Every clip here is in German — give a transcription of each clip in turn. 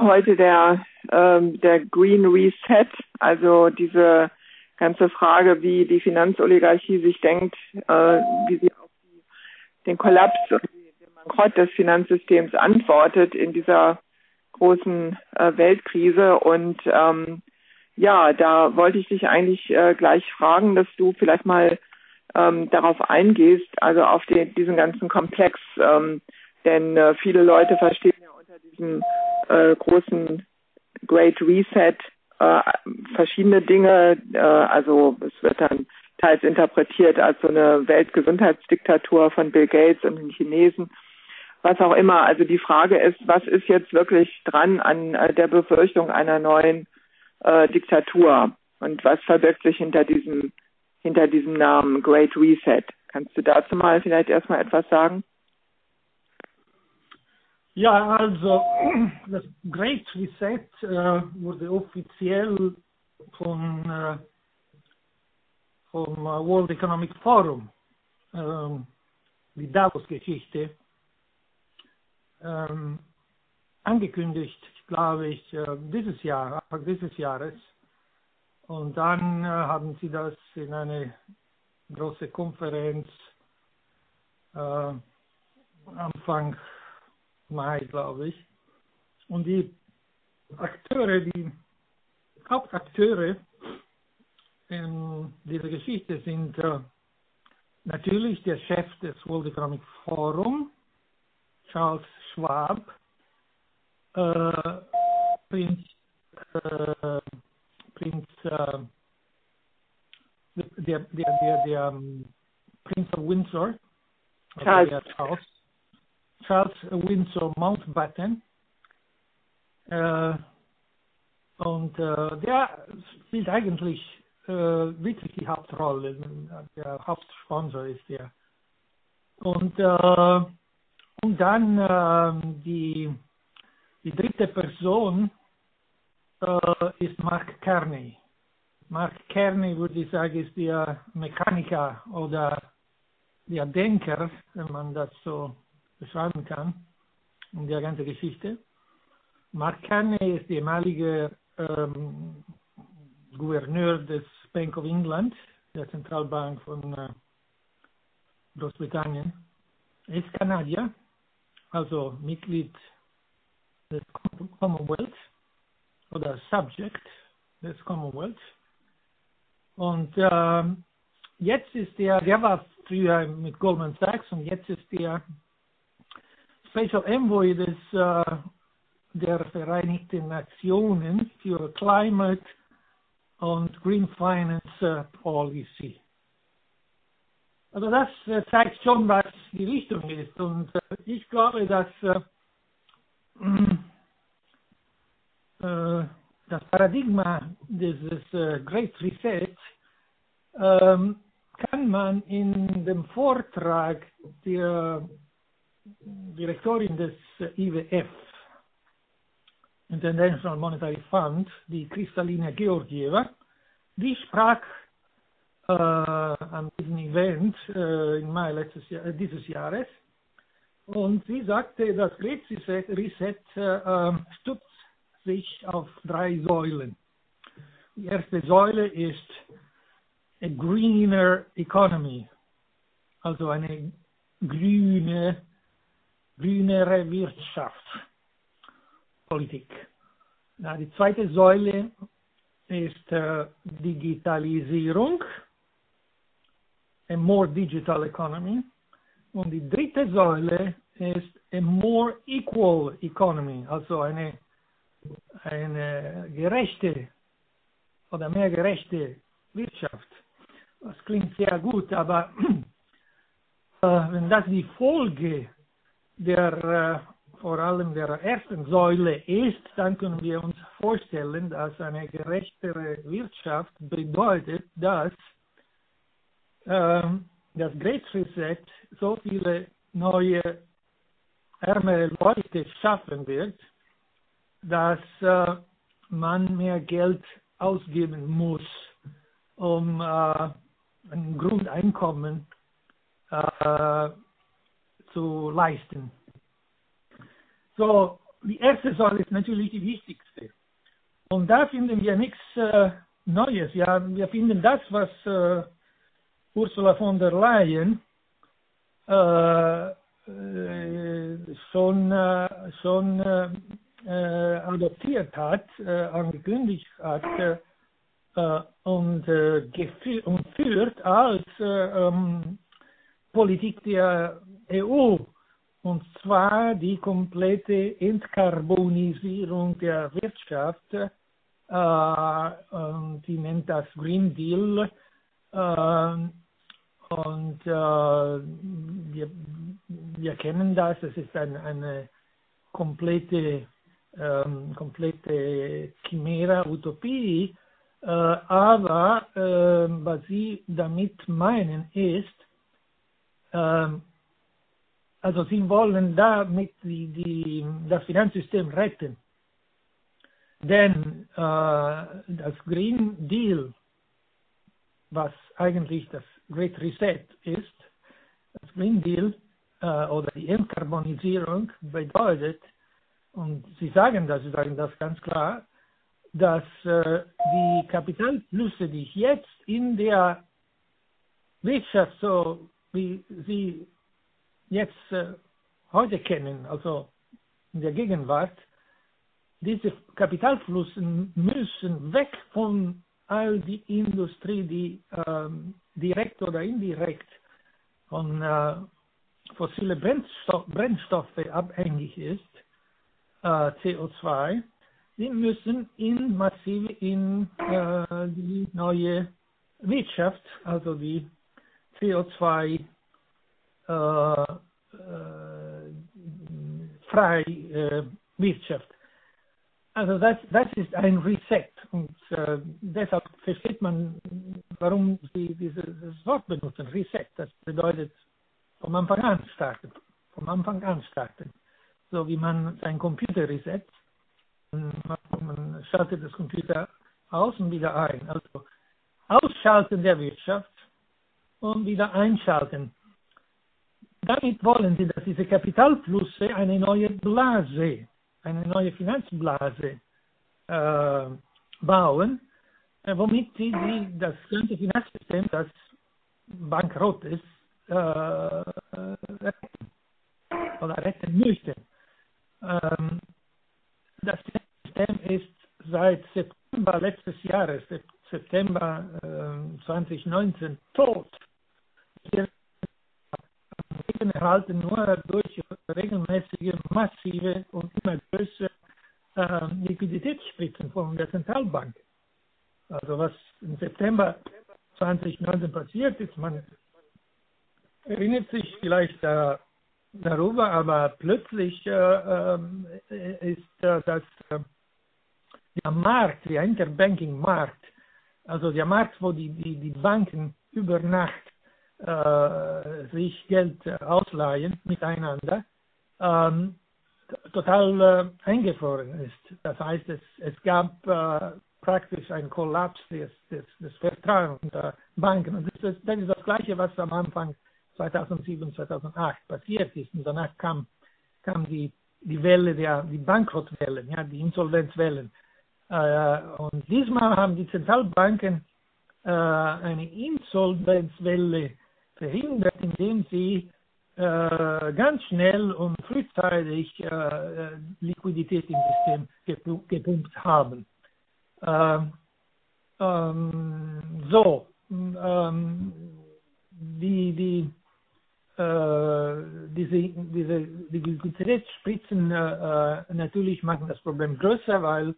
heute der, ähm, der Green Reset, also diese ganze Frage, wie die Finanzoligarchie sich denkt, äh, wie sie auf die, den Kollaps und den Bankrott des Finanzsystems antwortet in dieser großen äh, Weltkrise. Und ähm, ja, da wollte ich dich eigentlich äh, gleich fragen, dass du vielleicht mal ähm, darauf eingehst, also auf den, diesen ganzen Komplex. Ähm, denn äh, viele Leute verstehen ja unter diesem äh, großen Great Reset äh, verschiedene Dinge. Äh, also es wird dann teils interpretiert als so eine Weltgesundheitsdiktatur von Bill Gates und den Chinesen, was auch immer. Also die Frage ist, was ist jetzt wirklich dran an äh, der Befürchtung einer neuen äh, Diktatur und was verbirgt sich hinter diesem hinter diesem Namen Great Reset? Kannst du dazu mal vielleicht erstmal etwas sagen? Ja, also das Great Reset äh, wurde offiziell von, äh, vom äh, World Economic Forum, ähm, die Davos-Geschichte, ähm, angekündigt, glaube ich, äh, dieses Jahr, Anfang dieses Jahres. Und dann äh, haben sie das in eine große Konferenz äh, Anfang Mai, glaube ich. Und die Akteure, die Hauptakteure in dieser Geschichte sind äh, natürlich der Chef des World Economic Forum, Charles Schwab, äh, Prinz, äh, Prinz äh, der, der, der, der um, Prince of Windsor, Charles. Also Charles Charles Windsor Mountbatten. Äh, und äh, der spielt eigentlich äh, wirklich die Hauptrolle. Der Hauptsponsor ist der. Und, und dann die, die dritte Person ist Mark Kearney. Mark Kearney, würde ich sagen, ist der Mechaniker oder der Denker, wenn man das so beschreiben kann, um die ganze Geschichte. Mark Carney ist der ehemalige ähm, Gouverneur des Bank of England, der Zentralbank von äh, Großbritannien. Er ist Kanadier, also Mitglied des Commonwealth oder Subject des Commonwealth. Und äh, jetzt ist er, der war früher mit Goldman Sachs und jetzt ist er Special Envoy des, äh, der Vereinigten Nationen für Climate und Green Finance äh, Policy. Also das äh, zeigt schon, was die Richtung ist. Und ich glaube, dass das Paradigma dieses Great Reset ähm, kann man in dem Vortrag der Direktorin des IWF, International Monetary Fund, die Kristalina Georgieva, die sprach äh, an diesem Event äh, im Mai letztes Jahr, dieses Jahres und sie sagte, das Great Reset, äh, stützt sich auf drei Säulen. Die erste Säule ist a greener economy, also eine grüne grünere Wirtschaftspolitik. Na, die zweite Säule ist äh, Digitalisierung, a more digital economy. Und die dritte Säule ist a more equal economy, also eine, eine gerechte oder mehr gerechte Wirtschaft. Das klingt sehr gut, aber äh, wenn das die Folge der äh, vor allem der ersten Säule ist, dann können wir uns vorstellen, dass eine gerechtere Wirtschaft bedeutet, dass äh, das Great Reset so viele neue ärmere Leute schaffen wird, dass äh, man mehr Geld ausgeben muss, um äh, ein Grundeinkommen äh, zu leisten. So, die erste Säule ist natürlich die wichtigste. Und da finden wir nichts äh, Neues. Ja, wir finden das, was äh, Ursula von der Leyen äh, äh schon, äh, schon äh, adoptiert hat, angekündigt hat und, und führt als ähm, Politik der EU und zwar die komplette Entkarbonisierung der Wirtschaft. Äh, die nennt das Green Deal. Äh, und äh, wir, wir kennen das, es ist ein, eine komplette, ähm, komplette Chimera, Utopie. Äh, aber äh, was Sie damit meinen ist, ähm, also sie wollen damit die, die, das Finanzsystem retten. Denn äh, das Green Deal, was eigentlich das Great Reset ist, das Green Deal äh, oder die Entkarbonisierung bedeutet, und Sie sagen das, Sie sagen das ganz klar, dass äh, die Kapitalflüsse, die jetzt in der Wirtschaft, so wie sie jetzt äh, heute kennen, also in der Gegenwart, diese Kapitalflüsse müssen weg von all die Industrie, die ähm, direkt oder indirekt von äh, fossile Brennstoff, Brennstoffe abhängig ist, äh, CO2, die müssen in massiv in äh, die neue Wirtschaft, also die CO2 äh, äh, frei äh, Wirtschaft. Also das, das ist ein Reset und äh, deshalb versteht man, warum sie dieses Wort benutzen, Reset. Das bedeutet vom Anfang an starten, vom Anfang an starten. So wie man sein Computer reset, man schaltet das Computer aus und wieder ein. Also ausschalten der Wirtschaft und wieder einschalten damit wollen sie, dass diese Kapitalflüsse eine neue Blase, eine neue Finanzblase äh, bauen, äh, womit sie die, das ganze Finanzsystem, das bankrott ist, äh, retten oder retten möchten. Ähm, das System ist seit September letztes Jahres, September 2019, äh, tot. Wir erhalten nur durch regelmäßige, massive und immer größere äh, Liquiditätsspritzen von der Zentralbank. Also was im September 2019 passiert ist, man erinnert sich vielleicht äh, darüber, aber plötzlich äh, ähm, ist äh, das äh, der Markt, der Interbanking-Markt, also der Markt, wo die, die, die Banken über Nacht äh, sich Geld ausleihen miteinander, ähm, total äh, eingefroren ist. Das heißt, es, es gab äh, praktisch einen Kollaps des, des, des Vertrauens der Banken. Und das ist, das ist das Gleiche, was am Anfang 2007, 2008 passiert ist. Und danach kam, kam die, die Welle der, die Bankrottwellen, ja, die Insolvenzwellen. Äh, und diesmal haben die Zentralbanken äh, eine Insolvenzwelle verhindert, indem sie äh, ganz schnell und frühzeitig äh, Liquidität im System gepumpt haben. Ähm, ähm, so, ähm, die, die, äh, diese, diese die Liquiditätsspritzen äh, äh, natürlich machen das Problem größer, weil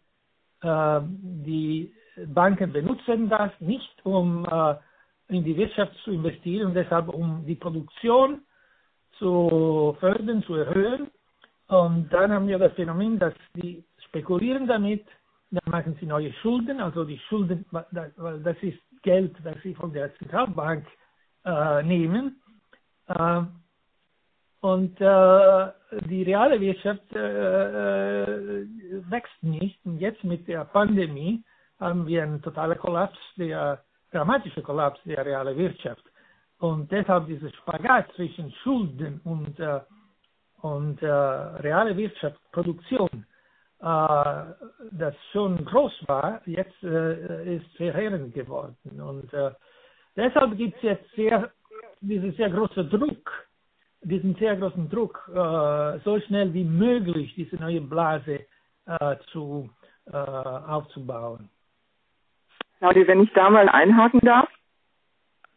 äh, die Banken benutzen das nicht, um in die Wirtschaft zu investieren deshalb um die Produktion zu fördern, zu erhöhen. Und dann haben wir das Phänomen, dass die spekulieren damit, dann machen sie neue Schulden, also die Schulden, weil das ist Geld, das sie von der Zentralbank äh, nehmen. Äh, und äh, die reale Wirtschaft äh, äh, wächst nicht. Und jetzt mit der Pandemie haben wir einen totalen Kollaps der dramatische Kollaps der realen Wirtschaft. Und deshalb dieses Spagat zwischen Schulden und, äh, und äh, reale Wirtschaftsproduktion, äh, das schon groß war, jetzt äh, ist verheerend geworden. Und äh, deshalb gibt es jetzt sehr, diesen sehr großen Druck, diesen sehr großen Druck, äh, so schnell wie möglich diese neue Blase äh, zu, aufzubauen. Claudia, wenn ich da mal einhaken darf,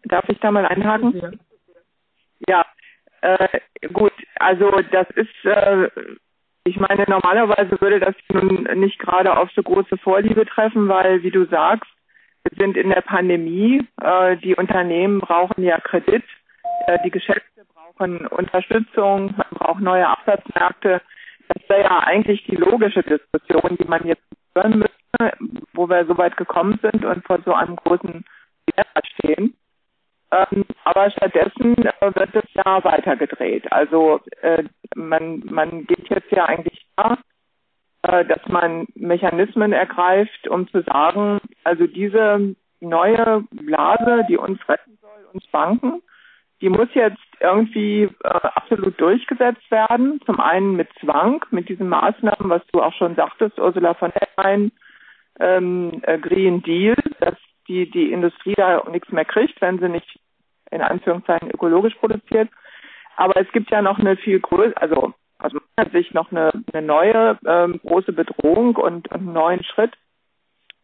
darf ich da mal einhaken? Ja, ja äh, gut, also das ist, äh, ich meine, normalerweise würde das nun nicht gerade auf so große Vorliebe treffen, weil, wie du sagst, wir sind in der Pandemie, äh, die Unternehmen brauchen ja Kredit, äh, die Geschäfte brauchen Unterstützung, man braucht neue Absatzmärkte. Das wäre ja eigentlich die logische Diskussion, die man jetzt führen müsste, wo wir so weit gekommen sind und vor so einem großen Dilemma stehen. Ähm, aber stattdessen äh, wird es ja weitergedreht. Also äh, man, man geht jetzt ja eigentlich da, äh, dass man Mechanismen ergreift, um zu sagen, also diese neue Blase, die uns retten soll, uns Banken, die muss jetzt irgendwie äh, absolut durchgesetzt werden. Zum einen mit Zwang, mit diesen Maßnahmen, was du auch schon sagtest, Ursula von der Leyen, ähm, äh, Green Deal, dass die, die Industrie da nichts mehr kriegt, wenn sie nicht in Anführungszeichen ökologisch produziert. Aber es gibt ja noch eine viel größere, also aus meiner Sicht noch eine, eine neue ähm, große Bedrohung und, und einen neuen Schritt,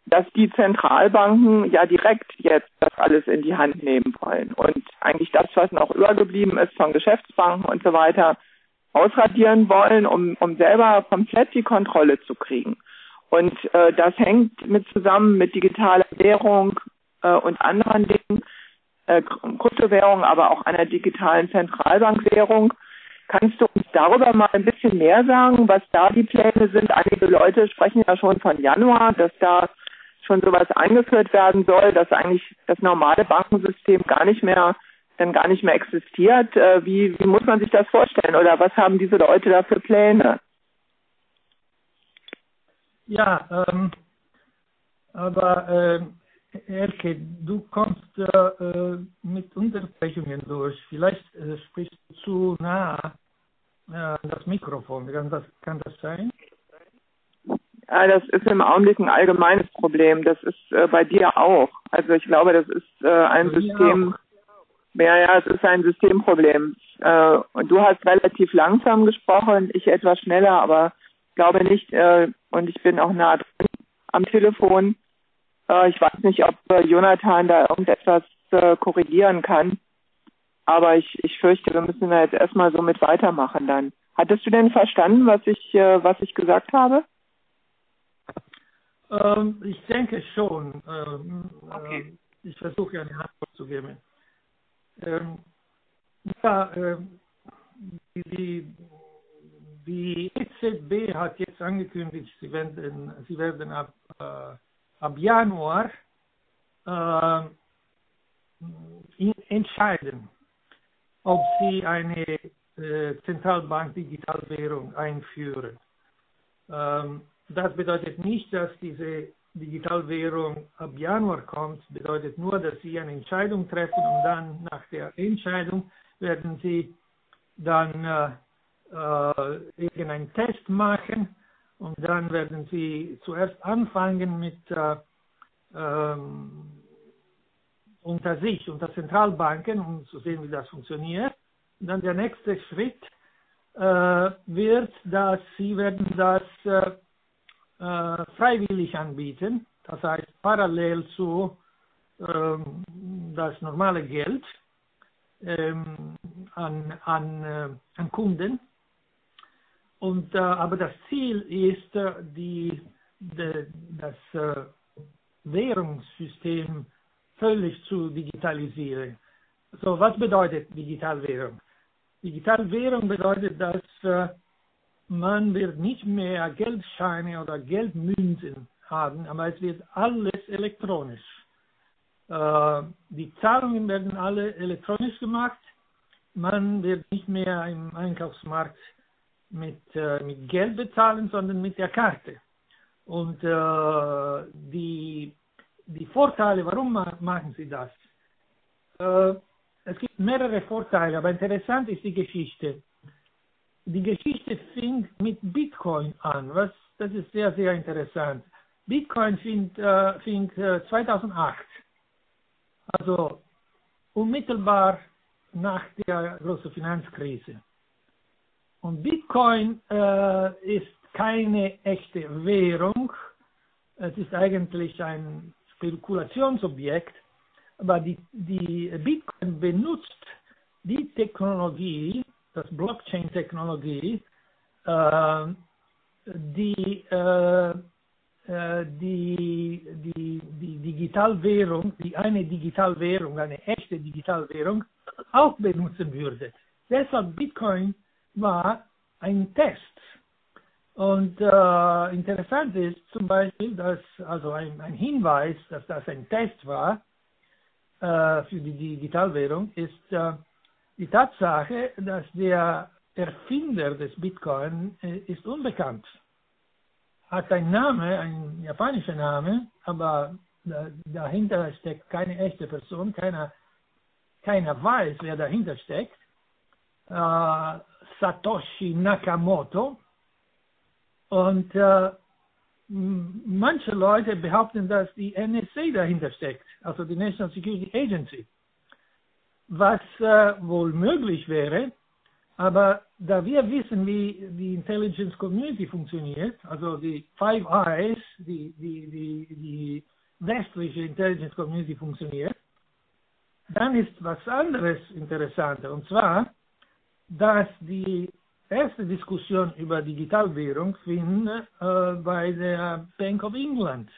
dass die Zentralbanken ja direkt jetzt das alles in die Hand nehmen wollen und eigentlich das, was noch übergeblieben ist von Geschäftsbanken und so weiter, ausradieren wollen, um, um selber komplett die Kontrolle zu kriegen. Und äh, das hängt mit zusammen mit digitaler Währung äh, und anderen Dingen, äh, Kryptowährung, aber auch einer digitalen Zentralbankwährung. Kannst du uns darüber mal ein bisschen mehr sagen, was da die Pläne sind? Einige Leute sprechen ja schon von Januar, dass da schon sowas eingeführt werden soll, dass eigentlich das normale Bankensystem gar nicht mehr dann gar nicht mehr existiert. Äh, wie, wie muss man sich das vorstellen oder was haben diese Leute da für Pläne? Ja, ähm, aber äh, Elke, du kommst äh, mit Unterbrechungen durch. Vielleicht äh, sprichst du zu nah äh, das Mikrofon. Kann das, kann das sein? Ja, das ist im Augenblick ein allgemeines Problem. Das ist äh, bei dir auch. Also ich glaube, das ist äh, ein bei System. Ja, ja, es ist ein Systemproblem. Äh, und du hast relativ langsam gesprochen, ich etwas schneller, aber glaube nicht. Äh, und ich bin auch nah dran am Telefon. Äh, ich weiß nicht, ob äh, Jonathan da irgendetwas äh, korrigieren kann. Aber ich, ich fürchte, wir müssen da jetzt erstmal so mit weitermachen dann. Hattest du denn verstanden, was ich, äh, was ich gesagt habe? Ähm, ich denke schon. Ähm, okay. äh, ich versuche eine Antwort zu geben. Ähm, ja, ähm, die, die EZB hat jetzt angekündigt, sie werden, sie werden ab, äh, ab Januar äh, entscheiden, ob sie eine äh, Zentralbank-Digitalwährung einführen. Ähm, das bedeutet nicht, dass diese Digitalwährung ab Januar kommt, bedeutet nur, dass Sie eine Entscheidung treffen und dann nach der Entscheidung werden Sie dann äh, irgendeinen Test machen und dann werden Sie zuerst anfangen mit äh, ähm, unter sich, unter Zentralbanken, um zu sehen, wie das funktioniert. Und dann der nächste Schritt äh, wird, dass Sie werden das äh, äh, freiwillig anbieten, das heißt parallel zu ähm, das normale Geld ähm, an, an, äh, an Kunden. Und, äh, aber das Ziel ist, äh, die, de, das äh, Währungssystem völlig zu digitalisieren. So, was bedeutet Digitalwährung? Digitalwährung bedeutet, dass man wird nicht mehr Geldscheine oder Geldmünzen haben, aber es wird alles elektronisch. Äh, die Zahlungen werden alle elektronisch gemacht. Man wird nicht mehr im Einkaufsmarkt mit, äh, mit Geld bezahlen, sondern mit der Karte. Und äh, die, die Vorteile, warum machen sie das? Äh, es gibt mehrere Vorteile, aber interessant ist die Geschichte die Geschichte fing mit Bitcoin an. Was, das ist sehr, sehr interessant. Bitcoin fing, äh, fing äh, 2008, also unmittelbar nach der großen Finanzkrise. Und Bitcoin äh, ist keine echte Währung. Es ist eigentlich ein Spekulationsobjekt, aber die, die Bitcoin benutzt die Technologie, das Blockchain-Technologie, äh, die, äh, äh, die, die, die Digitalwährung, die eine Digitalwährung, eine echte Digitalwährung auch benutzen würde. Deshalb Bitcoin war ein Test. Und äh, interessant ist zum Beispiel, dass also ein, ein Hinweis, dass das ein Test war äh, für die Digitalwährung, ist äh, die Tatsache, dass der Erfinder des Bitcoin äh, ist unbekannt. Hat einen Name, ein japanischer Name, aber dahinter steckt keine echte Person, keiner, keiner weiß, wer dahinter steckt. Satoshi Nakamoto. Und äh, manche Leute behaupten, dass die NSA dahinter steckt, also die National Security Agency. Was äh, wohl möglich wäre, aber da wir wissen, wie die Intelligence Community funktioniert, also die Five Eyes, die, die, die, die westliche Intelligence Community funktioniert, dann ist was anderes interessanter. Und zwar, dass die erste Diskussion über Digitalwährung fing äh, bei der Bank of England.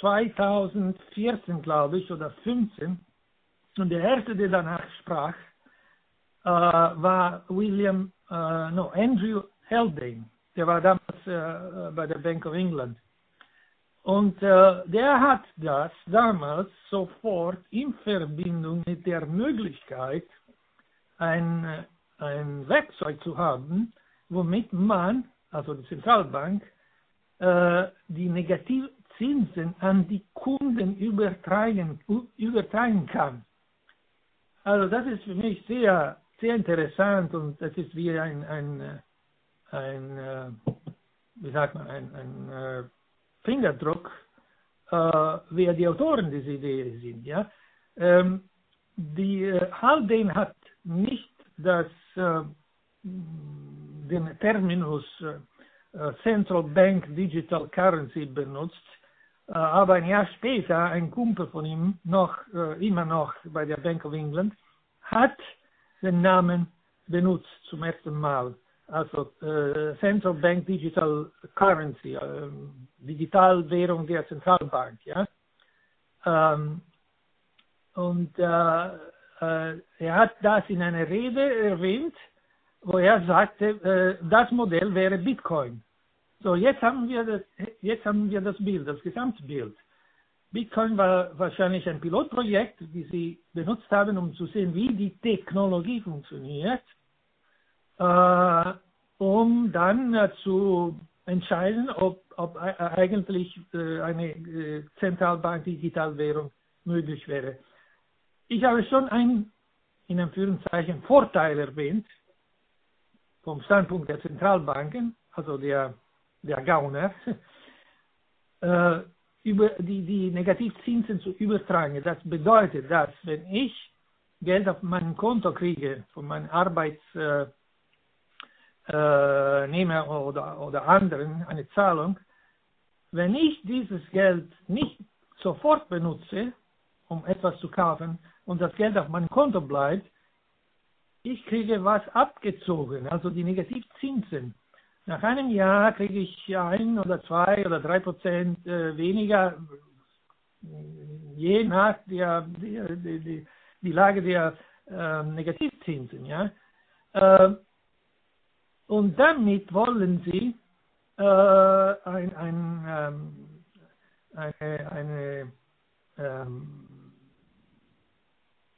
2014, glaube ich, oder 2015. Und der erste, der danach sprach, äh, war William, äh, no, Andrew Haldane. Der war damals äh, bei der Bank of England. Und äh, der hat das damals sofort in Verbindung mit der Möglichkeit, ein, ein Werkzeug zu haben, womit man, also die Zentralbank, äh, die Negativzinsen an die Kunden übertragen, übertragen kann. Also das ist für mich sehr, sehr interessant und das ist wie ein, ein, ein, äh, wie sagt man, ein, ein äh, Fingerdruck, äh, wer die Autoren dieser Idee sind. Ja? Ähm, die äh, Haldane hat nicht das, äh, den Terminus äh, Central Bank Digital Currency benutzt, äh, aber ein Jahr später ein Kumpel von ihm, noch äh, immer noch bei der Bank of England, hat den Namen benutzt zum ersten Mal also äh, Central Bank Digital Currency, äh, Digitalwährung der Zentralbank, ja. Ähm, und äh, äh, er hat das in einer Rede erwähnt, wo er sagte, äh, das Modell wäre Bitcoin. So, jetzt haben wir das, jetzt haben wir das Bild, das Gesamtbild. Bitcoin war wahrscheinlich ein Pilotprojekt, das sie benutzt haben, um zu sehen, wie die Technologie funktioniert äh, um dann äh, zu entscheiden, ob, ob äh, eigentlich äh, eine äh, Zentralbank-Digitalwährung möglich wäre. Ich habe schon einen, in Anführungszeichen, Vorteil erwähnt, vom Standpunkt der Zentralbanken, also der, der Gauner, äh, über die, die Negativzinsen zu übertragen. Das bedeutet, dass wenn ich Geld auf mein Konto kriege von meinem Arbeits äh, äh, oder, oder anderen eine Zahlung, wenn ich dieses Geld nicht sofort benutze, um etwas zu kaufen und das Geld auf meinem Konto bleibt, ich kriege was abgezogen, also die Negativzinsen. Nach einem Jahr kriege ich ein oder zwei oder drei Prozent äh, weniger, je nach der, der, der, der die Lage der äh, Negativzinsen. Ja? Äh, und damit wollen sie äh, ein, ein, ähm, eine, eine, ähm,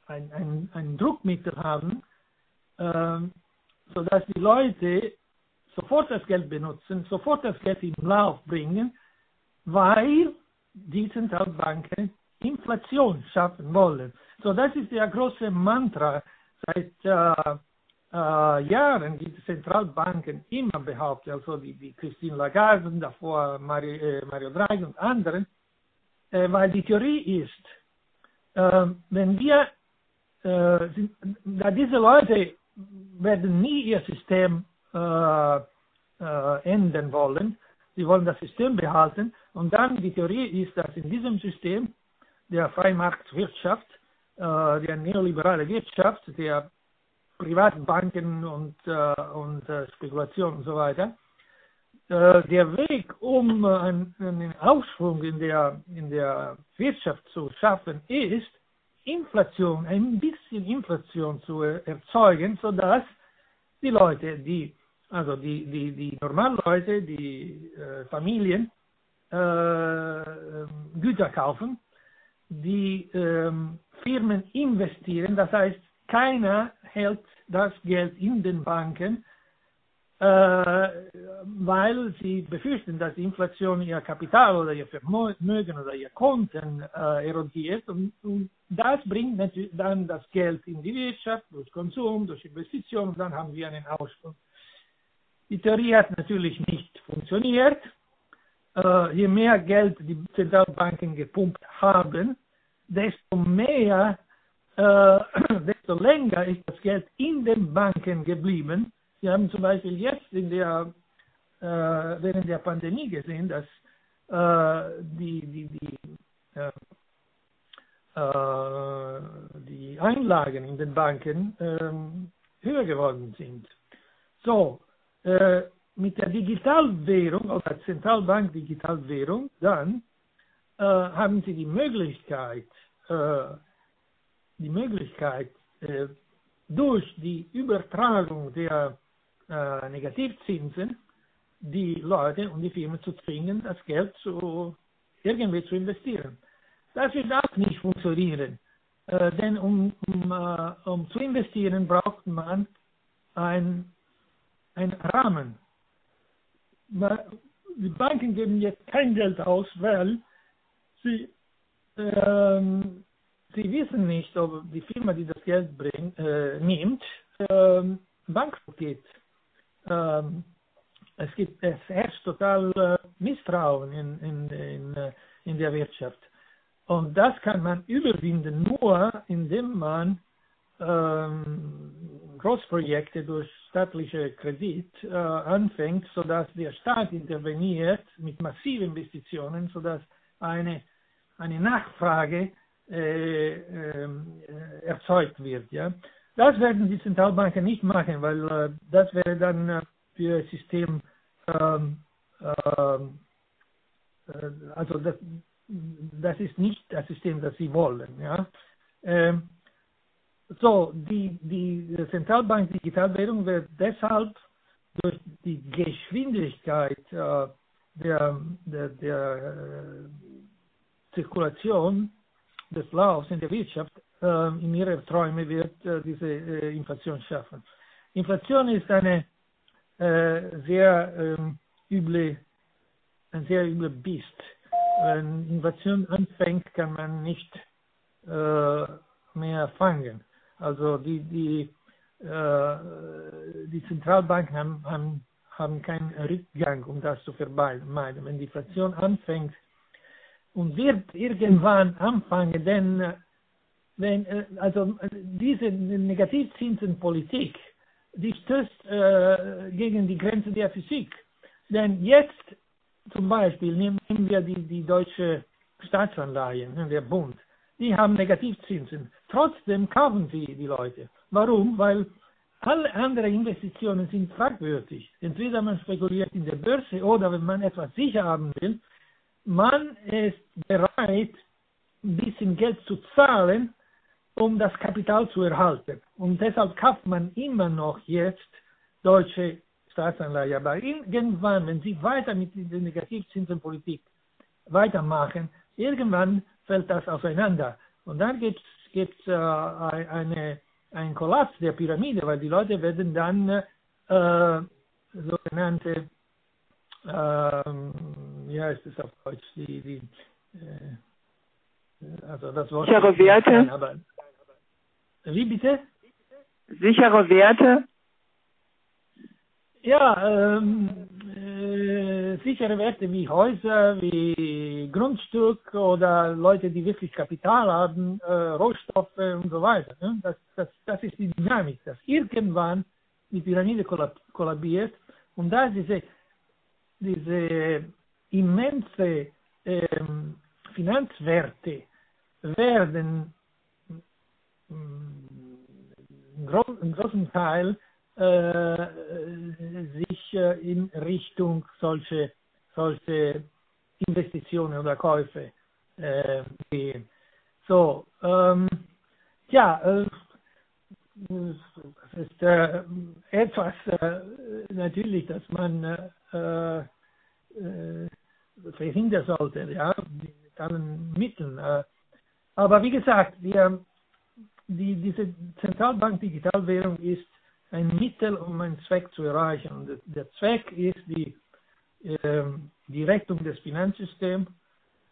ein, ein, ein Druckmittel haben, ähm, sodass die Leute sofort das Geld benutzen, sofort das Geld im Lauf bringen, weil die Zentralbanken Inflation schaffen wollen. So, das ist der große Mantra seit äh, äh, Jahren die Zentralbanken immer behauptet, also die, die Christine Lagarde, davor Mario, äh, Mario Draghi und anderen, äh, weil die Theorie ist, äh, wenn wir, äh, sind, da diese Leute werden nie ihr System äh, äh, ändern wollen, sie wollen das System behalten und dann die Theorie ist, dass in diesem System der Freimarktwirtschaft, äh, der neoliberale Wirtschaft, der Privatbanken und, äh, und äh, Spekulation und so weiter. Äh, der Weg, um einen, einen Aufschwung in der, in der Wirtschaft zu schaffen, ist, Inflation, ein bisschen Inflation zu erzeugen, sodass die Leute, die, also die, die, die normalen die äh, Familien, äh, Güter kaufen, die ähm, Firmen investieren, das heißt, keiner hält das Geld in den Banken, äh, weil sie befürchten, dass die Inflation ihr Kapital oder ihr Vermögen oder ihr Konten äh, erodiert und, und, das bringt dann das Geld in die Wirtschaft durch Konsum, durch Investitionen dann haben wir einen Aussprung. Die Theorie hat natürlich nicht funktioniert. Äh, je mehr Geld die Zentralbanken gepumpt haben, desto mehr äh, desto länger ist das Geld in den Banken geblieben. Sie haben zum Beispiel jetzt in der, äh, während der Pandemie gesehen, dass äh, die, die, die, äh, äh, die Einlagen in den Banken ähm, höher geworden sind. So, äh, mit der Digitalwährung oder Zentralbank Digitalwährung, dann haben Sie die Möglichkeit, die Möglichkeit, äh, durch die Übertragung der äh, Negativzinsen die Leute und die Firmen zu zwingen, das Geld zu, irgendwie zu investieren. Das wird auch nicht funktionieren, äh, denn um, um, äh, um, zu investieren braucht man ein, ein Rahmen. Die Banken geben jetzt kein Geld aus, weil sie ähm, sie wissen nicht, ob die Firma, die das Geld bringt, äh, nimmt, ähm, bankrott geht. Ähm, es, gibt, es herrscht total äh, Misstrauen in, in, in, äh, in der Wirtschaft. Und das kann man überwinden nur, indem man ähm, Großprojekte durch staatliche Kredit äh, anfängt, sodass der Staat interveniert mit massiven Investitionen, sodass eine, eine Nachfrage äh, ähm, äh, erzeugt wird. Ja? Das werden die Zentralbanken nicht machen, weil äh, das wäre dann äh, für System, ähm, ähm, äh, also das, das ist nicht das System, das sie wollen. Ja? Ähm, so, die, die Zentralbank Digitalwährung wird deshalb durch die Geschwindigkeit äh, der, der, der Zirkulation des Laufs in der Wirtschaft äh, in ihrer Träume wird äh, diese äh, Inflation schaffen. Inflation ist eine äh, sehr ähm, üble, ein sehr übler Biest. Wenn Inflation anfängt, kann man nicht äh, mehr fangen. Also die, die, äh, die Zentralbanken haben, haben, haben keinen Rückgang, um das zu vermeiden. Wenn die Inflation anfängt, und wird irgendwann anfangen, denn äh, wenn, äh, also diese Negativzinsenpolitik, die stößt äh, gegen die Grenze der Physik. Denn jetzt zum Beispiel nehmen wir die, die deutsche Staatsanleihen, ne, der Bund, die haben Negativzinsen. Trotzdem kaufen sie die Leute. Warum? Weil alle anderen Investitionen sind fragwürdig. Entweder man spekuliert in der Börse oder wenn man etwas sicher haben will, man ist bereit, ein bisschen Geld zu zahlen, um das Kapital zu erhalten. Und deshalb kauft man immer noch jetzt deutsche Staatsanleihen. Aber irgendwann, wenn sie weiter mit der Negativzinsenpolitik weitermachen, irgendwann fällt das auseinander. Und dann gibt es äh, eine, einen Kollaps der Pyramide, weil die Leute werden dann äh, sogenannte ähm, wie heißt es auf Deutsch, die, die äh, also das Wort. Sichere Werte. aber, wie bitte? Sichere Werte. Ja, ähm, äh, sichere Werte wie Häuser, wie Grundstück oder Leute, die wirklich Kapital haben, äh, Rohstoffe und so weiter. Ne? Das, das, das ist die Dynamik, dass irgendwann die Pyramide kollabiert und da diese, diese immense ähm, Finanzwerte werden einen großen Teil äh, sich äh, in Richtung solche, solche Investitionen oder Käufe äh, gehen. So, ähm, ja, äh, es ist äh, etwas äh, natürlich, dass man äh, äh, verhindern sollte, ja, mit allen Mitteln. Äh. aber wie gesagt, wir, die, diese Zentralbank-Digitalwährung ist ein Mittel, um einen Zweck zu erreichen. Und der Zweck ist die, äh, die Rettung des Finanzsystems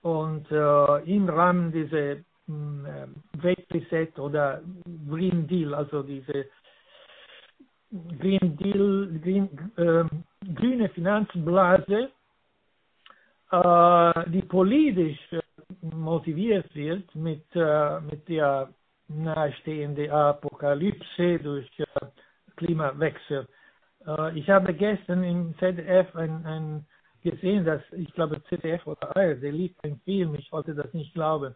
und äh, im Rahmen dieser Great Reset oder Green Deal, also diese Green Deal, Green, äh, grüne Finanzblase, äh, die politisch motiviert wird mit, äh, mit der nahestehenden Apokalypse durch äh, Klimawechsel. Äh, ich habe gestern im ZDF ein, ein gesehen, dass ich glaube ZDF oder ARD lief ein Film, ich wollte das nicht glauben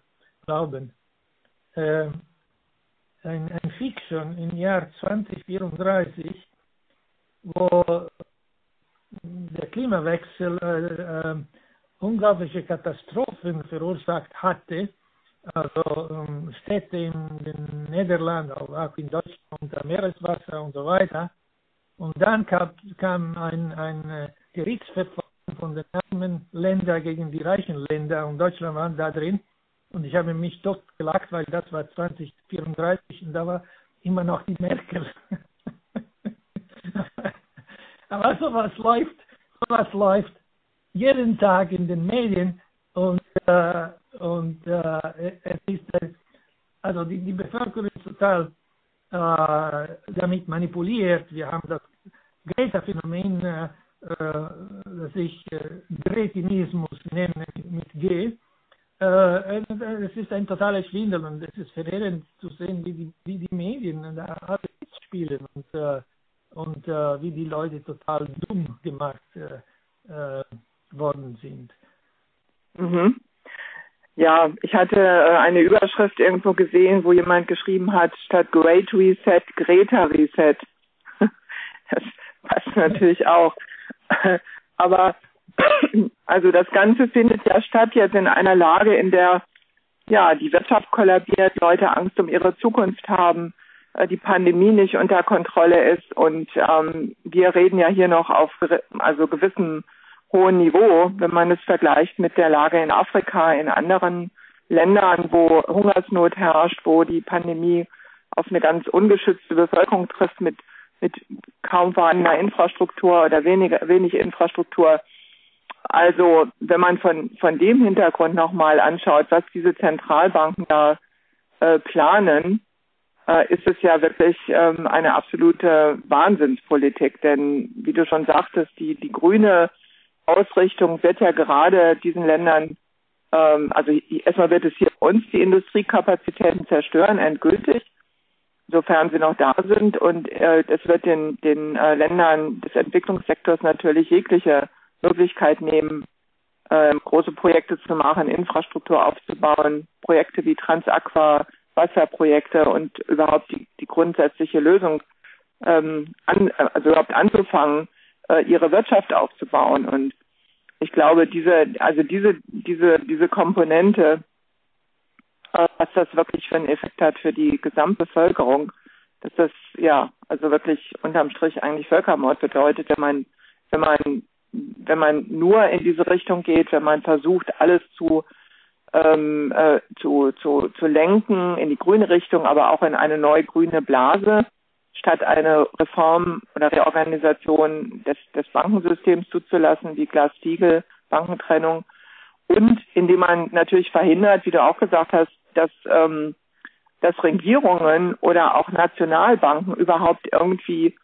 glauben. Äh, ein, ein Fiction im Jahr 2034, wo der Klimawechsel äh, äh, unglaubliche Katastrophen verursacht hatte, also ähm, Städte in den Niederlanden, auch in Deutschland unter Meereswasser und so weiter. Und dann kam, kam ein, ein äh, Gerichtsverfahren von den armen Ländern gegen die reichen Länder und Deutschland war da drin. Und ich habe mich dort gelacht, weil das war 2034 und da war immer noch die Merkel. Aber sowas läuft, sowas läuft jeden Tag in den Medien und, äh, und äh, es ist, äh, also die, die Bevölkerung ist total äh, damit manipuliert. Wir haben das Greta-Phänomen, äh, das ich äh, Gretinismus nenne mit G äh, es ist ein totaler Schwindel und es ist verheerend zu sehen, wie die, wie die Medien da alle mitspielen und, äh, und äh, wie die Leute total dumm gemacht äh, äh, worden sind. Mhm. Ja, ich hatte äh, eine Überschrift irgendwo gesehen, wo jemand geschrieben hat, statt Great Reset, Greta Reset. Das passt natürlich auch. Aber also das Ganze findet ja statt jetzt in einer Lage, in der ja die Wirtschaft kollabiert, Leute Angst um ihre Zukunft haben, äh, die Pandemie nicht unter Kontrolle ist und ähm, wir reden ja hier noch auf also gewissem hohen Niveau, wenn man es vergleicht mit der Lage in Afrika, in anderen Ländern, wo Hungersnot herrscht, wo die Pandemie auf eine ganz ungeschützte Bevölkerung trifft mit mit kaum vorhandener Infrastruktur oder weniger wenig Infrastruktur also wenn man von, von dem Hintergrund nochmal anschaut, was diese Zentralbanken da äh, planen, äh, ist es ja wirklich ähm, eine absolute Wahnsinnspolitik. Denn wie du schon sagtest, die, die grüne Ausrichtung wird ja gerade diesen Ländern, ähm, also erstmal wird es hier uns die Industriekapazitäten zerstören, endgültig, sofern sie noch da sind. Und äh, es wird den, den äh, Ländern des Entwicklungssektors natürlich jegliche Möglichkeit nehmen, äh, große Projekte zu machen, Infrastruktur aufzubauen, Projekte wie Transaqua, Wasserprojekte und überhaupt die, die grundsätzliche Lösung, ähm, an, also überhaupt anzufangen, äh, ihre Wirtschaft aufzubauen. Und ich glaube, diese, also diese, diese, diese Komponente, äh, was das wirklich für einen Effekt hat für die Gesamtbevölkerung, dass das ja also wirklich unterm Strich eigentlich Völkermord bedeutet, wenn man wenn man wenn man nur in diese Richtung geht, wenn man versucht, alles zu, ähm, äh, zu, zu, zu lenken in die grüne Richtung, aber auch in eine neue grüne Blase, statt eine Reform oder Reorganisation des, des Bankensystems zuzulassen, wie Glass-Steagall, Bankentrennung, und indem man natürlich verhindert, wie du auch gesagt hast, dass, ähm, dass Regierungen oder auch Nationalbanken überhaupt irgendwie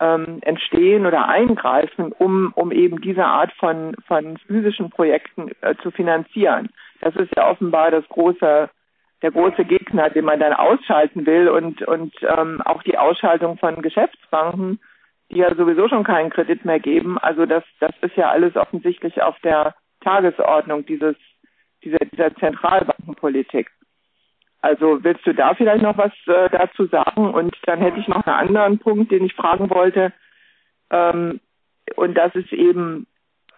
ähm, entstehen oder eingreifen, um, um eben diese Art von, von physischen Projekten äh, zu finanzieren. Das ist ja offenbar das große, der große Gegner, den man dann ausschalten will und, und ähm, auch die Ausschaltung von Geschäftsbanken, die ja sowieso schon keinen Kredit mehr geben. Also das, das ist ja alles offensichtlich auf der Tagesordnung dieses, dieser, dieser Zentralbankenpolitik. Also willst du da vielleicht noch was äh, dazu sagen? Und dann hätte ich noch einen anderen Punkt, den ich fragen wollte. Ähm, und das ist eben,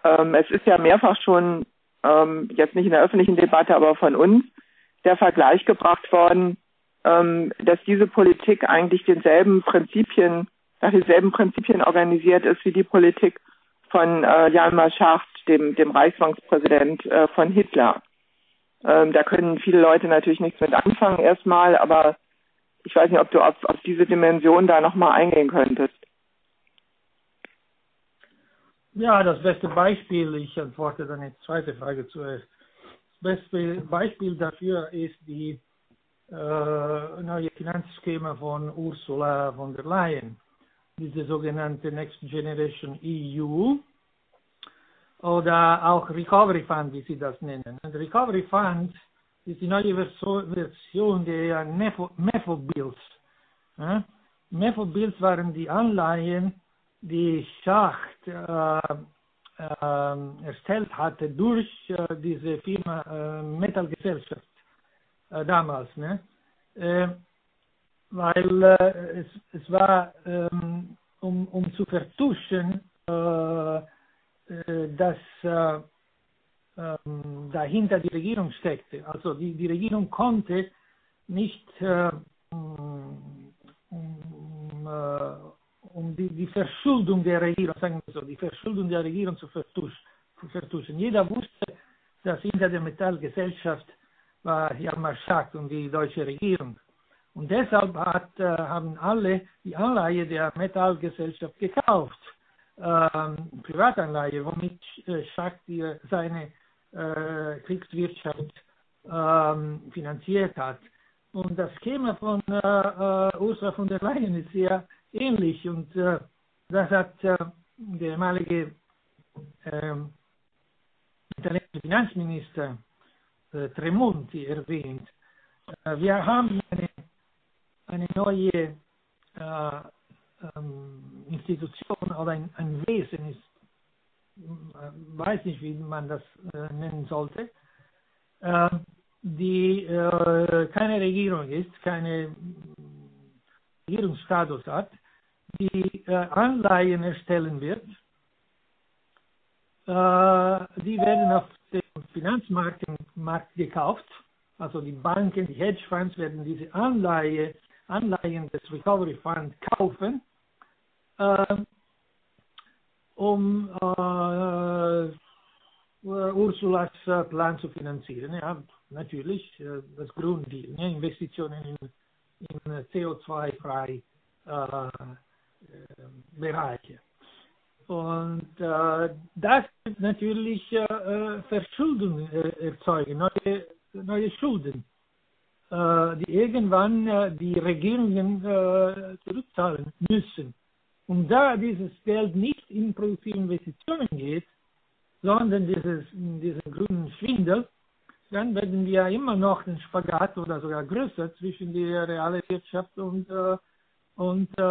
ähm, es ist ja mehrfach schon, ähm, jetzt nicht in der öffentlichen Debatte, aber von uns, der Vergleich gebracht worden, ähm, dass diese Politik eigentlich denselben Prinzipien, nach denselben Prinzipien organisiert ist wie die Politik von äh, Jan Schacht, dem, dem Reichsbankspräsident äh, von Hitler. Ähm, da können viele Leute natürlich nichts mit anfangen erstmal, aber ich weiß nicht, ob du auf, auf diese Dimension da nochmal eingehen könntest. Ja, das beste Beispiel, ich antworte dann die zweite Frage zuerst. Beste Beispiel dafür ist die äh, neue Finanzschema von Ursula von der Leyen, diese sogenannte Next Generation EU oder auch Recovery Fund, wie sie das nennen. Und Recovery Fund ist die neue Version der Mefo-Bills. Ja? Mefo-Bills waren die Anleihen, die Schacht äh, äh, erstellt hatte durch äh, diese Firma äh, Metallgesellschaft äh, damals. Ne? Äh, weil es, es war, ähm, um, um zu vertuschen, äh, dass äh, ähm, dahinter die Regierung steckte. Also die, die Regierung konnte nicht äh, um, um die, die, Verschuldung der Regierung, sagen wir so, die Verschuldung der Regierung zu vertuschen. Jeder wusste, dass hinter der Metallgesellschaft war Hjalmar Schacht und die deutsche Regierung. Und deshalb hat, haben alle die Anleihe der Metallgesellschaft gekauft ähm, Privatanleihe, womit äh, Schacht seine äh, Kriegswirtschaft ähm, finanziert hat. Und das Schema von äh, äh, Ursula von der Leyen ist sehr ähnlich und äh, das hat äh, der ehemalige ähm, italienische Finanzminister äh, Tremonti erwähnt. Äh, wir haben eine, eine neue äh, ähm, Institution oder ein, ein Wesen äh, weiß nicht, wie man das äh, nennen sollte, äh, die äh, keine Regierung ist, keine Regierungsstatus hat, die äh, Anleihen erstellen wird. Äh, die werden auf dem Finanzmarkt Markt gekauft, also die Banken, die Hedgefonds werden diese Anleihe, Anleihen des Recovery Fund kaufen äh, um äh, Ursulas Plan zu finanzieren. Ja, natürlich das Grunddeal, ne? Investitionen in, in CO2-frei äh, Bereiche. Und äh, das wird natürlich äh, Verschuldung erzeugen, neue, neue Schulden, äh, die irgendwann äh, die Regierungen äh, zurückzahlen müssen. Und da dieses Geld nicht in produktive Investitionen geht, sondern dieses, diesen grünen Schwindel, dann werden wir immer noch den Spagat oder sogar größer zwischen der realen Wirtschaft und, äh, und, äh,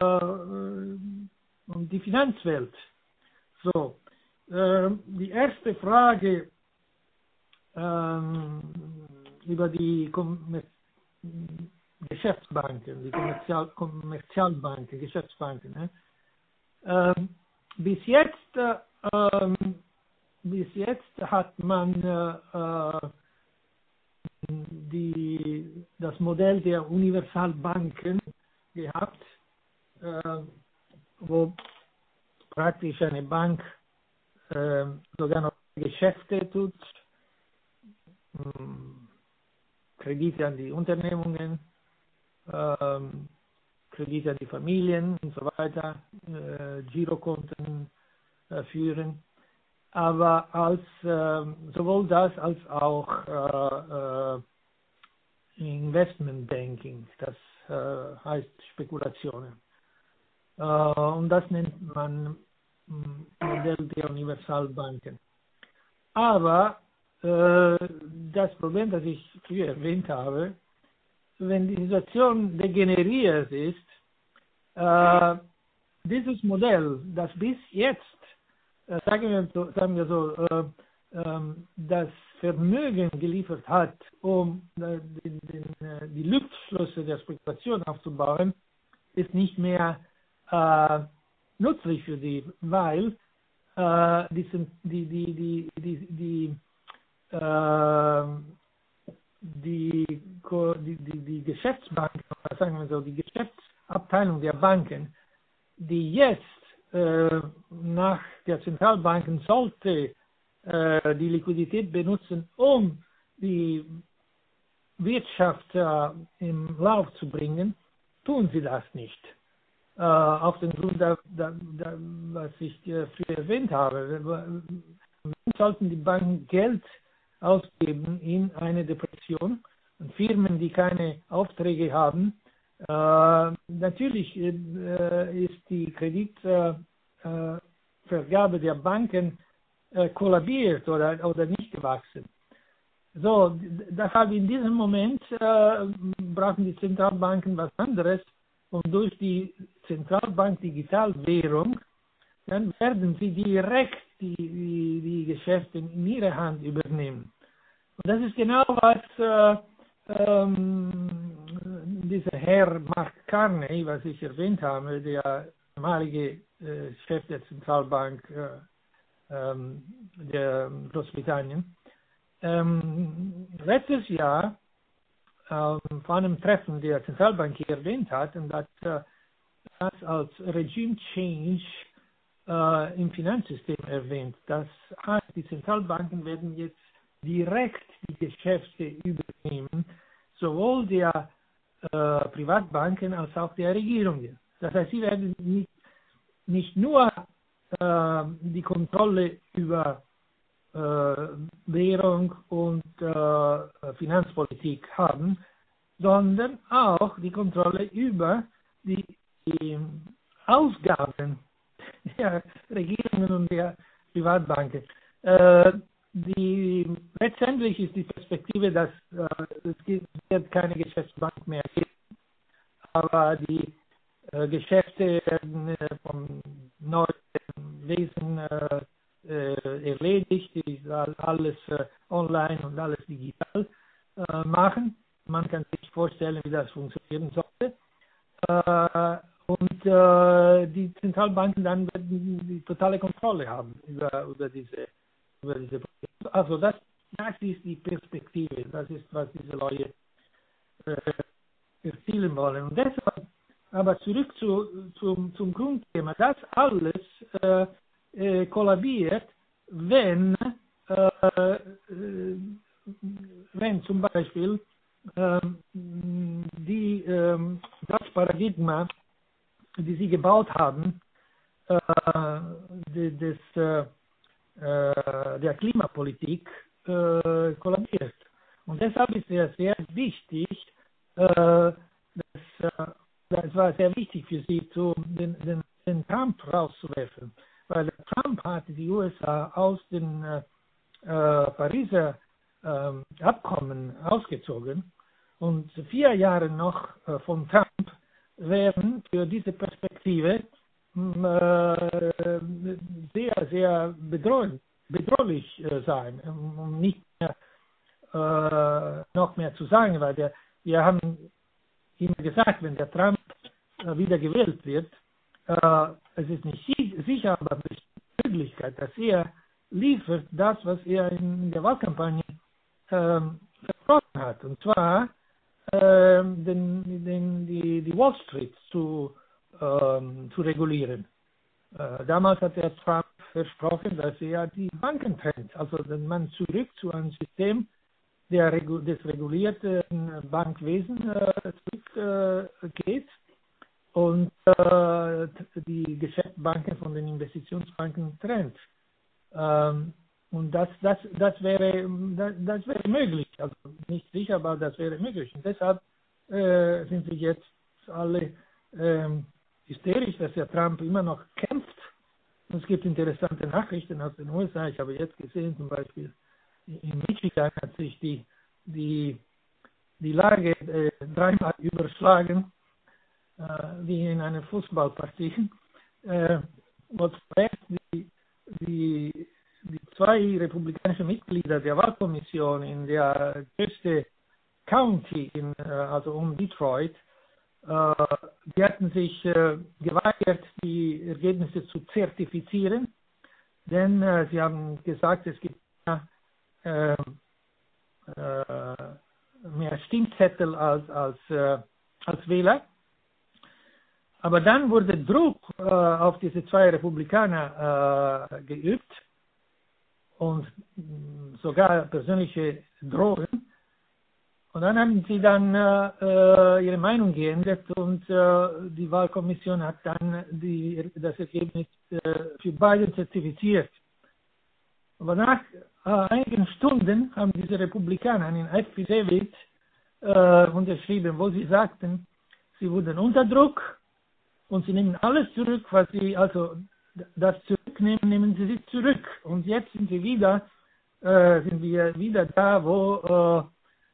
und die Finanzwelt. So, äh, die erste Frage ähm, über die Kommer Geschäftsbanken, die Kommerzial Kommerzialbanken, Geschäftsbanken. Ne? Ähm, bis jetzt, ähm, bis jetzt hat man äh, die, das Modell der Universalbanken gehabt, äh, wo praktisch eine Bank äh, sogar noch Geschäfte tut, hm, Kredite an die Unternehmungen, ähm, Kredite an die Familien und so weiter, äh, Girokonten äh, führen. Aber als äh, sowohl das als auch äh, äh, Investmentbanking, das äh, heißt Spekulationen. Und das nennt man Modell der Universalbanken. Aber äh, das Problem, das ich früher erwähnt habe, wenn die Situation degeneriert ist, äh, dieses Modell, das bis jetzt, äh, sagen, wir so, sagen wir so, äh, ähm, das Vermögen geliefert hat, um äh, äh, die Luftschlösser der Spekulation aufzubauen, ist nicht mehr äh, nützlich für sie, weil äh, die, die, die, die, die, die, äh, die, die, die, Geschäftsbanken, sagen wir so, die Geschäftsabteilung der Banken, die jetzt äh, nach der Zentralbanken sollte äh, die Liquidität benutzen, um die Wirtschaft äh, im Lauf zu bringen, tun sie das nicht äh, auf den Grund, da, da, da, was ich äh, früher erwähnt habe. Sollten die Banken Geld ausgeben in eine Depression und Firmen, die keine Aufträge haben? Äh, natürlich äh, ist die Kreditvergabe äh, der Banken äh, kollabiert oder, oder nicht gewachsen. So, deshalb in diesem Moment äh, brauchen die Zentralbanken was anderes und durch die Zentralbank Digitalwährung, dann werden sie direkt die, die, die Geschäfte in ihre Hand übernehmen. Und das ist genau, was äh, ähm, dieser Herr Mark Carney, was ich erwähnt habe, der ehemalige äh, Chef der Zentralbank äh, ähm, der Großbritannien, ähm, letztes Jahr ähm, vor einem Treffen der Zentralbank hier erwähnt hat und hat äh, das als Regime Change äh, im Finanzsystem erwähnt. Das heißt, die Zentralbanken werden jetzt direkt die Geschäfte übernehmen, sowohl der äh, Privatbanken als auch der Regierungen. Das heißt, sie werden nicht, nicht nur äh, die Kontrolle über Währung und äh, Finanzpolitik haben, sondern auch die Kontrolle über die, die Ausgaben der Regierungen und der Privatbanken. Äh, die, letztendlich ist die Perspektive, dass äh, es wird keine Geschäftsbank mehr geben, aber die äh, Geschäfte äh, vom neuen Wesen äh, äh, erledigt, ist alles äh, online und alles digital äh, machen. Man kann sich vorstellen, wie das funktionieren sollte. und die Zentralbanken dann werden die totale Kontrolle haben über, über diese über diese Projekte. Also das, das ist die Perspektive, das ist, was diese Leute erzielen wollen. Und deshalb, aber zurück zu, zum, zum Grundthema, das alles äh, äh, kollabiert, wenn, äh, äh, wenn zum Beispiel ähm, die, ähm, das Paradigma, die sie gebaut haben, äh, des, äh, äh, der Klimapolitik kollabiert. Und deshalb ist es sehr wichtig, dass, es war sehr wichtig für sie, zu, den, den, den Trump rauszuwerfen weil Trump hat die USA aus dem äh, äh, Pariser äh, Abkommen ausgezogen und vier Jahre noch äh, von Trump werden für diese Perspektive hm, äh, sehr, sehr bedrohlich, bedrohlich äh, sein, um nicht mehr, noch mehr zu sagen, weil der, wir haben immer gesagt, wenn der Trump wieder gewählt wird, äh, es ist nicht sicher, aber die Möglichkeit, dass er liefert das, was er in der Wahlkampagne ähm, versprochen hat. Und zwar ähm, den, den, die, die Wall Street zu, ähm, zu regulieren. Äh, damals hat er Trump versprochen, dass er die Banken trennt, also wenn man zurück zu einem System der, des regulierten Bankwesens äh, zurückgeht. Äh, und äh, die Geschäftsbanken von den Investitionsbanken trennt. Ähm, und das, das, das, wäre, das, wäre möglich. Also nicht sicher, aber das wäre möglich. Und deshalb äh, sind wir jetzt alle ähm, hysterisch, dass der Trump immer noch kämpft. Und es gibt interessante Nachrichten aus den USA. Ich habe jetzt gesehen, zum Beispiel in Michigan hat sich die, die, die Lage äh, dreimal überschlagen, äh, wie in einer Fußballpartie. Äh, und die, die, die zwei republikanischen Mitglieder der Wahlkommission in der größte County, in, äh, also um Detroit, äh, die hatten sich äh, geweigert, die Ergebnisse zu zertifizieren, denn sie haben gesagt, es gibt mehr Stimmzettel als, als, als Wähler. Aber dann wurde Druck auf diese zwei Republikaner geübt und sogar persönliche Drohungen. Und dann haben sie dann äh, ihre Meinung geändert und äh, die Wahlkommission hat dann die, das Ergebnis äh, für Biden zertifiziert. Aber nach äh, einigen Stunden haben diese Republikaner einen Affidavit äh, unterschrieben, wo sie sagten, sie wurden unter Druck und sie nehmen alles zurück, was sie, also das zurücknehmen, nehmen sie sich zurück. Und jetzt sind sie wieder, äh, sind wir wieder da, wo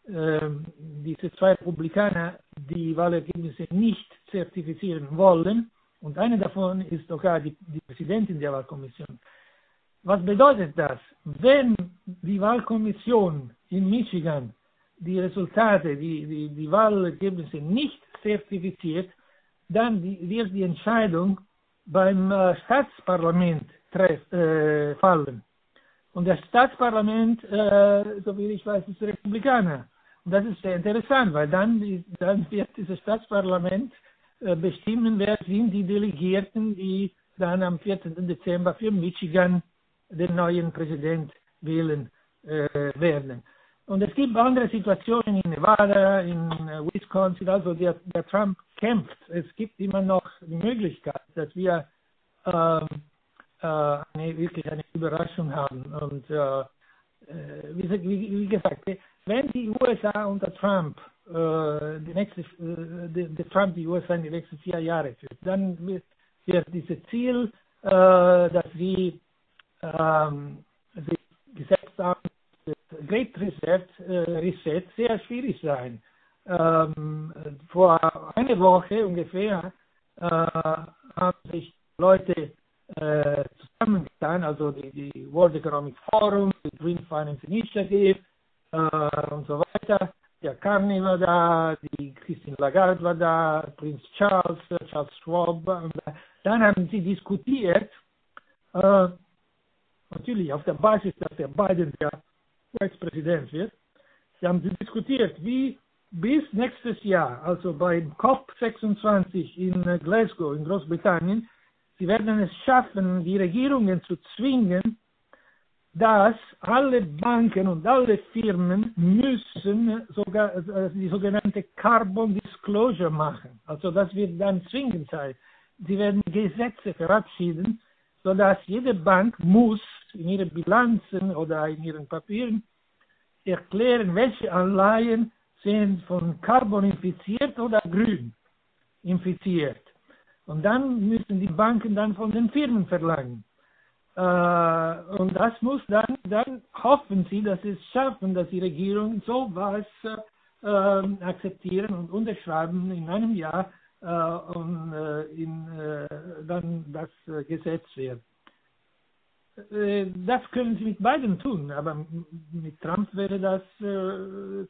ähm, diese zwei Republikaner die Wahlergebnisse nicht zertifizieren wollen. Und eine davon ist sogar die, die Präsidentin der Wahlkommission. Was bedeutet das? Wenn die Wahlkommission in Michigan die Resultate, die, die, die Wahlergebnisse nicht zertifiziert, dann wird die Entscheidung beim äh, Staatsparlament treff, äh, fallen. Und das Staatsparlament, äh, so wie ich weiß, ist Republikaner. Und das ist sehr interessant, weil dann, dann wird dieses Staatsparlament äh, bestimmen, wer sind die Delegierten, die dann am 14. Dezember für Michigan den neuen Präsident wählen äh, werden. Und es gibt andere Situationen in Nevada, in äh, Wisconsin, also der, der, Trump kämpft. Es gibt immer noch die Möglichkeit, dass wir ähm, äh, eine, wirklich eine Überraschung haben. Und äh, äh wie, wie, wie, gesagt, wenn die USA unter Trump äh, die nächste, äh, die, die Trump die USA in die nächsten vier Jahre führt, dann wird, dieses Ziel, dass sie ähm, sich gesetzt haben, Great Reset, äh, Reset sehr schwierig sein. Ähm, vor einer Woche ungefähr äh, haben sich Leute äh, zusammengetan, also die, die World Economic Forum, die Green Finance Initiative, äh, und so weiter. Der Carney war da, die Christine Lagarde war da, Prinz Charles, Charles Schwab. Und dann haben sie diskutiert, äh, natürlich auf der Basis, dass der Biden der US-Präsident wird. Sie haben diskutiert, wie bis nächstes Jahr, also beim COP26 in Glasgow in Großbritannien, sie werden es schaffen, die Regierungen zu zwingen, dass alle Banken und alle Firmen müssen sogar äh, die sogenannte Carbon Disclosure machen. Also das wird dann zwingend sein. Sie werden Gesetze verabschieden, sodass jede Bank muss in ihren Bilanzen oder in ihren Papieren erklären, welche Anleihen sind von Carbon infiziert oder grün infiziert. Und dann müssen die Banken dann von den Firmen verlangen. Äh, und das muss dann, dann hoffen sie, dass sie es schaffen, dass die Regierung sowas äh, akzeptieren und unterschreiben in einem Jahr äh, und äh, in, äh, dann das äh, Gesetz wird. Das können sie mit beiden tun, aber mit Trump wäre das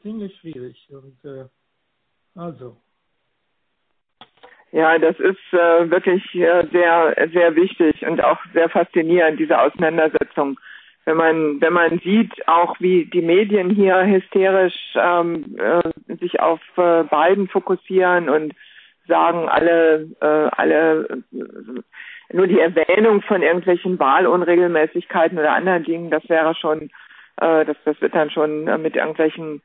ziemlich schwierig. Und also ja, das ist äh, wirklich äh, sehr, sehr wichtig und auch sehr faszinierend, diese Auseinandersetzung. Wenn man, wenn man sieht, auch wie die Medien hier hysterisch ähm, äh, sich auf äh, Biden fokussieren und sagen, alle, äh, alle äh, nur die Erwähnung von irgendwelchen Wahlunregelmäßigkeiten oder anderen Dingen, das wäre schon, äh, das, das wird dann schon äh, mit irgendwelchen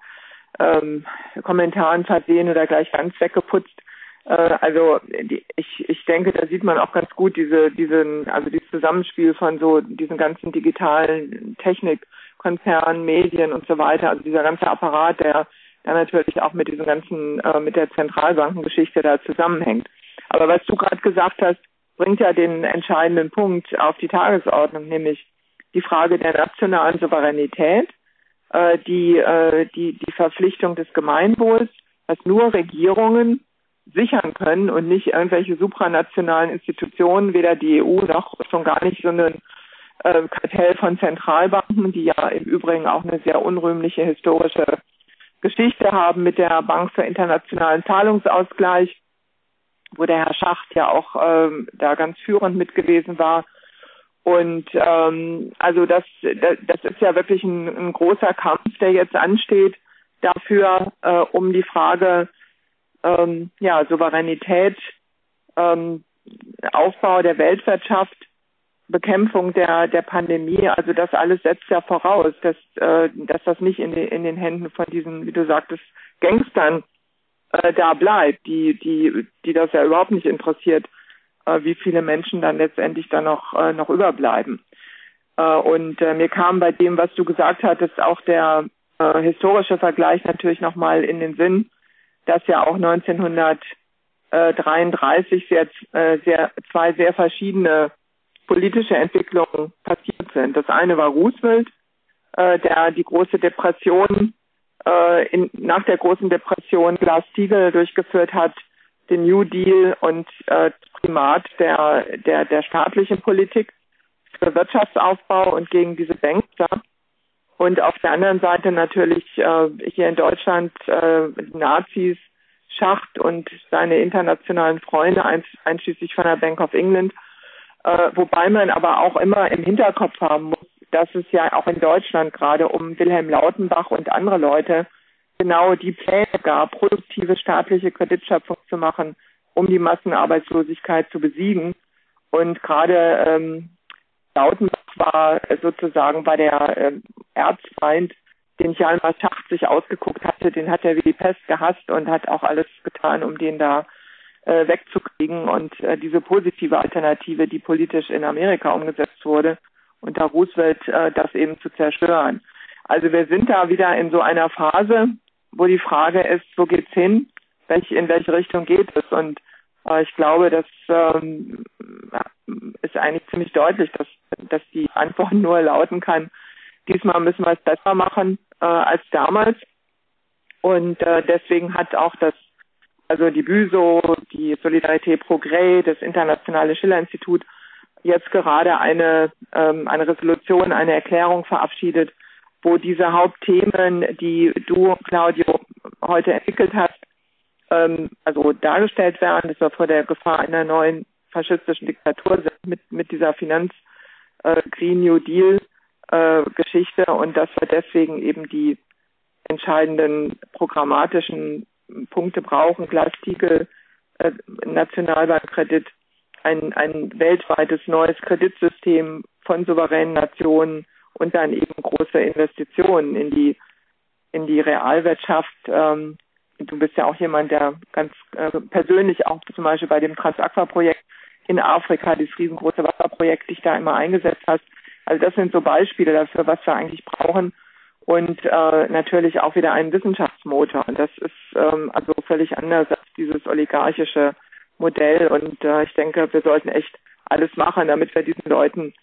ähm, Kommentaren versehen oder gleich ganz weggeputzt. Äh, also die, ich, ich denke, da sieht man auch ganz gut diese, diesen, also dieses Zusammenspiel von so diesen ganzen digitalen Technikkonzernen, Medien und so weiter, also dieser ganze Apparat, der, der natürlich auch mit diesem ganzen, äh, mit der Zentralbankengeschichte da zusammenhängt. Aber was du gerade gesagt hast, bringt ja den entscheidenden Punkt auf die Tagesordnung, nämlich die Frage der nationalen Souveränität, äh, die, äh, die, die Verpflichtung des Gemeinwohls, dass nur Regierungen sichern können und nicht irgendwelche supranationalen Institutionen, weder die EU noch schon gar nicht so ein äh, Kartell von Zentralbanken, die ja im Übrigen auch eine sehr unrühmliche historische Geschichte haben mit der Bank für internationalen Zahlungsausgleich, wo der Herr Schacht ja auch ähm, da ganz führend mit gewesen war. Und ähm, also das, das, ist ja wirklich ein, ein großer Kampf, der jetzt ansteht dafür, äh, um die Frage ähm, ja, Souveränität, ähm, Aufbau der Weltwirtschaft, Bekämpfung der, der Pandemie, also das alles setzt ja voraus, dass, äh, dass das nicht in, den in den Händen von diesen, wie du sagtest, Gangstern äh, da bleibt, die, die, die das ja überhaupt nicht interessiert, äh, wie viele Menschen dann letztendlich da noch, äh, noch überbleiben. Äh, und äh, mir kam bei dem, was du gesagt hattest, auch der äh, historische Vergleich natürlich nochmal in den Sinn, dass ja auch 1933 sehr, sehr, zwei sehr verschiedene politische Entwicklungen passiert sind. Das eine war Roosevelt, der die große Depression äh, in, nach der großen Depression Glass-Steagall durchgeführt hat, den New Deal und äh, Primat der, der, der staatlichen Politik für Wirtschaftsaufbau und gegen diese Bankster. Und auf der anderen Seite natürlich äh, hier in Deutschland äh, Nazis, Schacht und seine internationalen Freunde, einschließlich von der Bank of England. Äh, wobei man aber auch immer im Hinterkopf haben muss, dass es ja auch in Deutschland gerade um Wilhelm Lautenbach und andere Leute genau die Pläne gab, produktive staatliche Kreditschöpfung zu machen, um die Massenarbeitslosigkeit zu besiegen. Und gerade ähm, Lautenbach war sozusagen bei der äh, Erzfeind, den Hjalmar Schacht sich ausgeguckt hatte, den hat er wie die Pest gehasst und hat auch alles getan, um den da äh, wegzukriegen. Und äh, diese positive Alternative, die politisch in Amerika umgesetzt wurde, unter Roosevelt äh, das eben zu zerstören. Also wir sind da wieder in so einer Phase, wo die Frage ist, wo geht's hin? Welch, in welche Richtung geht es? Und äh, ich glaube, das ähm, ist eigentlich ziemlich deutlich, dass, dass die Antwort nur lauten kann, diesmal müssen wir es besser machen äh, als damals. Und äh, deswegen hat auch das, also die BÜSO, die Solidarität Progrès, das Internationale Schiller-Institut jetzt gerade eine, ähm, eine Resolution, eine Erklärung verabschiedet, wo diese Hauptthemen, die du, Claudio, heute entwickelt hast, ähm, also dargestellt werden, dass wir vor der Gefahr einer neuen faschistischen Diktatur sind mit, mit dieser Finanz äh, Green New Deal äh, Geschichte und dass wir deswegen eben die entscheidenden programmatischen Punkte brauchen, Glastiegel, äh, Nationalbankkredit, ein, ein weltweites neues Kreditsystem von souveränen Nationen und dann eben große Investitionen in die in die Realwirtschaft. Ähm, du bist ja auch jemand, der ganz äh, persönlich auch zum Beispiel bei dem Transaqua-Projekt in Afrika, dieses riesengroße Wasserprojekt, dich da immer eingesetzt hast. Also das sind so Beispiele dafür, was wir eigentlich brauchen. Und äh, natürlich auch wieder einen Wissenschaftsmotor. Das ist ähm, also völlig anders als dieses oligarchische Modell. Und äh, ich denke, wir sollten echt alles machen, damit wir diesen Leuten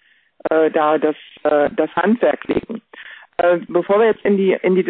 äh, da das, äh, das Handwerk legen. Äh, bevor wir jetzt in die in die